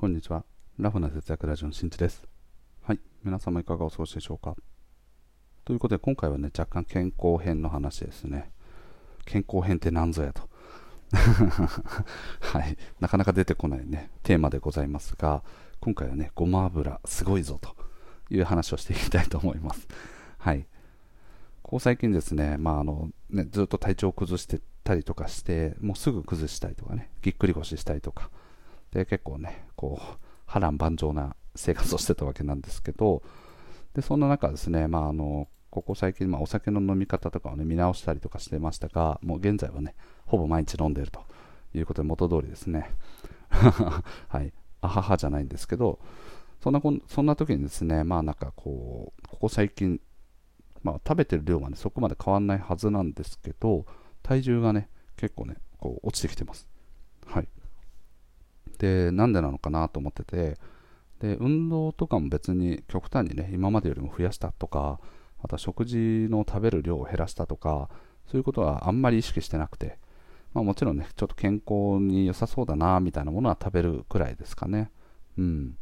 こんにちは。ラフな節約ラジオのしんちです。はい。皆様いかがお過ごしでしょうかということで、今回はね、若干健康編の話ですね。健康編って何ぞやと。はい。なかなか出てこないね、テーマでございますが、今回はね、ごま油すごいぞという話をしていきたいと思います。はい。こう最近ですね、まああのね、ずっと体調を崩してたりとかして、もうすぐ崩したりとかね、ぎっくり腰したりとか、で結構ねこう波乱万丈な生活をしてたわけなんですけどでそんな中ですね、まあ、あのここ最近、まあ、お酒の飲み方とかを、ね、見直したりとかしてましたがもう現在はねほぼ毎日飲んでいるということで元通りですね。はい。あははじゃないんですけどそんなこそんな時にですねまあなんかこうここ最近まあ、食べてる量はねそこまで変わらないはずなんですけど体重がね結構ねこう落ちてきてます。でなんでなのかなと思っててで運動とかも別に極端にね今までよりも増やしたとかまた食事の食べる量を減らしたとかそういうことはあんまり意識してなくて、まあ、もちろんねちょっと健康に良さそうだなみたいなものは食べるくらいですかね。うん。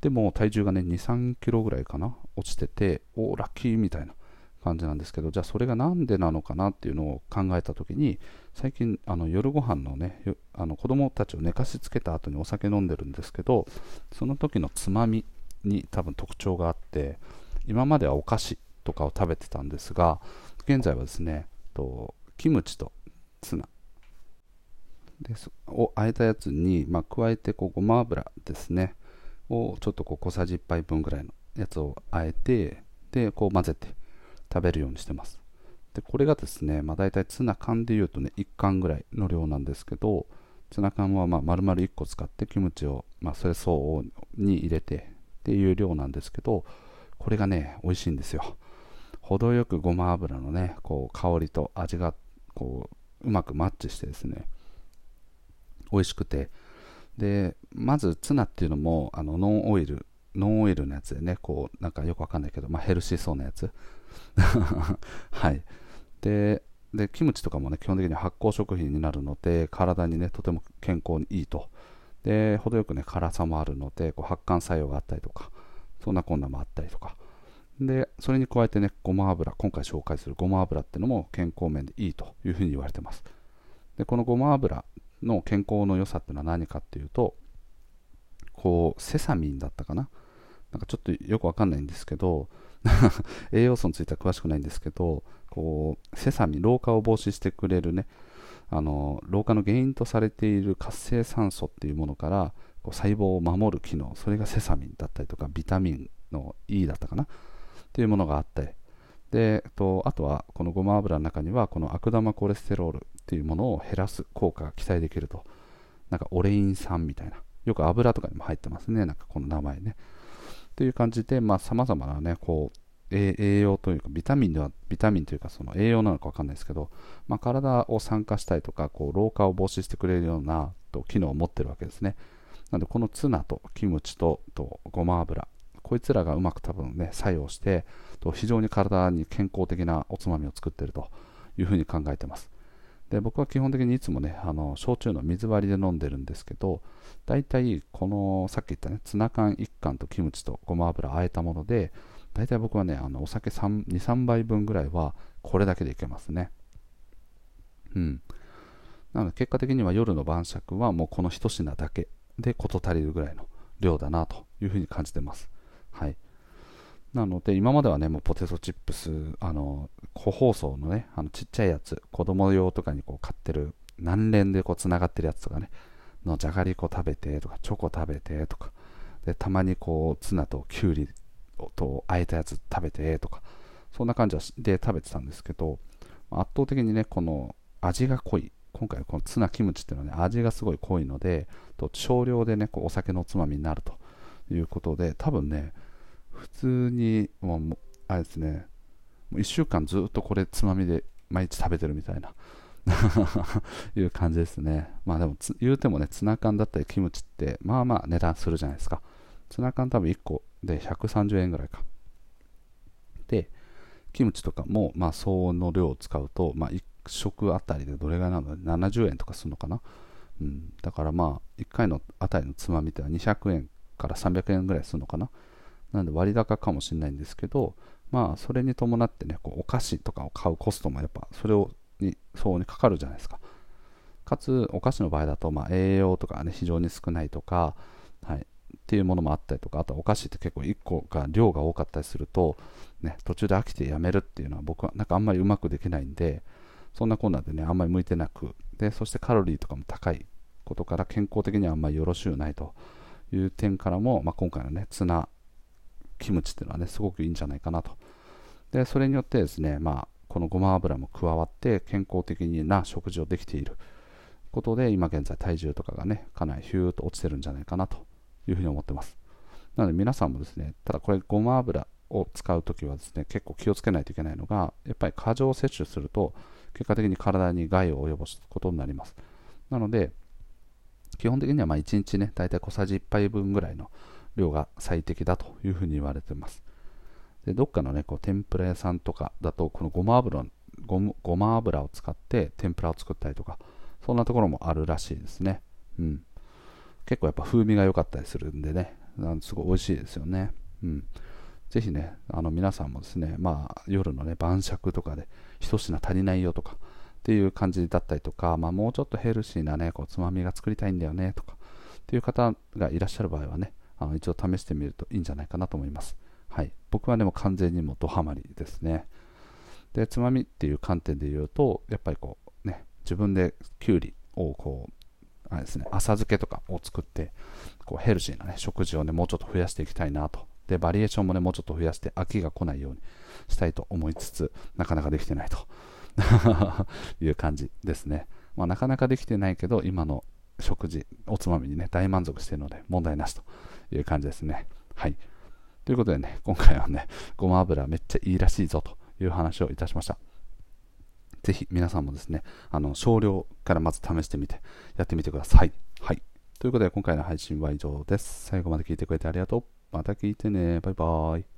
でも体重がね2 3キロぐらいかな落ちてておラッキーみたいな。感じなんですけどじゃあそれが何でなのかなっていうのを考えた時に最近あの夜ご飯のねあの子供たちを寝かしつけた後にお酒飲んでるんですけどその時のつまみに多分特徴があって今まではお菓子とかを食べてたんですが現在はですねとキムチとツナ。でをあえたやつに、まあ、加えてこうごま油ですね。をちょっとこう小さじ1杯分ぐらいのやつをあえてでこう混ぜて食べるようにしてます。でこれがですね、まあ、大体ツナ缶でいうとね1缶ぐらいの量なんですけどツナ缶はまあ丸々1個使ってキムチを、まあ、それ相応に入れてっていう量なんですけどこれがね美味しいんですよ。程よくごま油のねこう香りと味がこううまくマッチしてですね美味しくて。でまずツナっていうのもあのノンオイルノンオイルのやつでねこうなんかよくわかんないけど、まあ、ヘルシーそうなやつ。はい。ででキムチとかもね基本的に発酵食品になるので体にねとても健康にいいと。で程よくね辛さもあるのでこう発汗作用があったりとかそんなこんなもあったりとか。でそれに加えてねごま油今回紹介するごま油っていうのも健康面でいいというふうに言われてます。でこのごま油の健康の良さっていうのは何かっていうとこうセサミンだったかななんかちょっとよくわかんないんですけど 栄養素については詳しくないんですけどこうセサミ老化を防止してくれるねあの老化の原因とされている活性酸素っていうものからこう細胞を守る機能それがセサミンだったりとかビタミンの E だったかな？っていうものがあってでとあとはこのごま油の中にはこの悪玉コレステロールっていうものを減らす効果が期待できると。なんかオレイン酸みたいな。よく油とかにも入ってますね。なんかこの名前ね。という感じで、まあ、様々なね、こう、栄養というか、ビタミンでは、ビタミンというか、その栄養なのかわかんないですけど、まあ、体を酸化したりとか、こう、老化を防止してくれるようなと機能を持ってるわけですね。なので、このツナとキムチととごま油、こいつらがうまく多分ね、作用して、と非常に体に健康的なおつまみを作ってるというふうに考えてます。で僕は基本的にいつもねあの焼酎の水割りで飲んでるんですけど大体このさっき言ったねツナ缶1缶とキムチとごま油あえたもので大体僕はねあのお酒23杯分ぐらいはこれだけでいけますね。うん。なので結果的には夜の晩酌はもうこの1品だけで事足りるぐらいの量だなというふうに感じてます。はい。なので、今まではね、もうポテトチップス、あの、個包装のね、あのちっちゃいやつ、子供用とかにこう買ってる、何連でこう繋がってるやつとかね、のじゃがりこ食べてとか、チョコ食べてとか、で、たまにこう、ツナとキュウリとあえたやつ食べてとか、そんな感じで食べてたんですけど、圧倒的にね、この味が濃い。今回このツナキムチっていうのはね、味がすごい濃いので、と少量でね、こうお酒のおつまみになるということで、多分ね、普通にもうあれですねもう1週間ずっとこれつまみで毎日食べてるみたいな。いう感じですね。まあでも言うてもねツナ缶だったりキムチってまあまあ値段するじゃないですか。ツナ缶多分1個で130円ぐらいか。でキムチとかもまあ相応の量を使うとまあ1食あたりでどれぐらいなの？70円とかするのかな？うん、だからまあ1回のあたりのつまみっては200円から300円ぐらいするのかな？なんで割高かもしれないんですけどまあそれに伴ってねこうお菓子とかを買うコストもやっぱそれをに相応にかかるじゃないですか。かつお菓子の場合だとまあ栄養とかね非常に少ないとか、はい、っていうものもあったりとかあとお菓子って結構1個が量が多かったりすると、ね、途中で飽きてやめるっていうのは僕はなんかあんまりうまくできないんでそんなこんなでねあんまり向いてなくでそしてカロリーとかも高いことから健康的にはあんまりよろしゅうないという点からも、まあ、今回のねツナキムチっていうのはねすごくいいんじゃないかなと。でそれによってですね、まあ、このごま油も加わって健康的な食事をできていることで今現在体重とかがねかなりヒューッと落ちてるんじゃないかなというふうに思ってます。なので皆さんもですねただこれごま油を使うときはですね結構気をつけないといけないのがやっぱり過剰摂取すると結果的に体に害を及ぼすことになります。なので基本的にはま1日ね大体小さじ1杯分ぐらいの量が最適だというふうに言われてます。でどっかのねこう天ぷら屋さんとかだとこのごま油ごごま油を使って天ぷらを作ったりとかそんなところもあるらしいですね。うん。結構やっぱ風味が良かったりするんでねすごい美味しいですよね。うん。ぜひね、あの皆さんもですね、まあ、夜のね、晩酌とかで一品足りないよとかっていう感じだったりとか、まあ、もうちょっとヘルシーなね、こうつまみが作りたいんだよねとかっていう方がいらっしゃる場合はね、あの一度試してみるといいんじゃないかなと思います。はい。僕はでも完全にもうドハマりですね。で、つまみっていう観点で言うと、やっぱりこう、ね、自分できゅうりをこう、あれですね、浅漬けとかを作って、こうヘルシーな、ね、食事をね、もうちょっと増やしていきたいなとで、バリエーションもね、もうちょっと増やして飽きが来ないようにしたいと思いつつ、なかなかできてないと いう感じですね。まあ、なかなかできてないけど、今の食事、おつまみにね、大満足しているので、問題なしという感じですね。はい。ということでね、今回はね、ごま油めっちゃいいらしいぞという話をいたしました。ぜひ皆さんもですね、あの少量からまず試してみてやってみてください。はい。ということで今回の配信は以上です。最後まで聞いてくれてありがとう。また聞いてね。バイバーイ。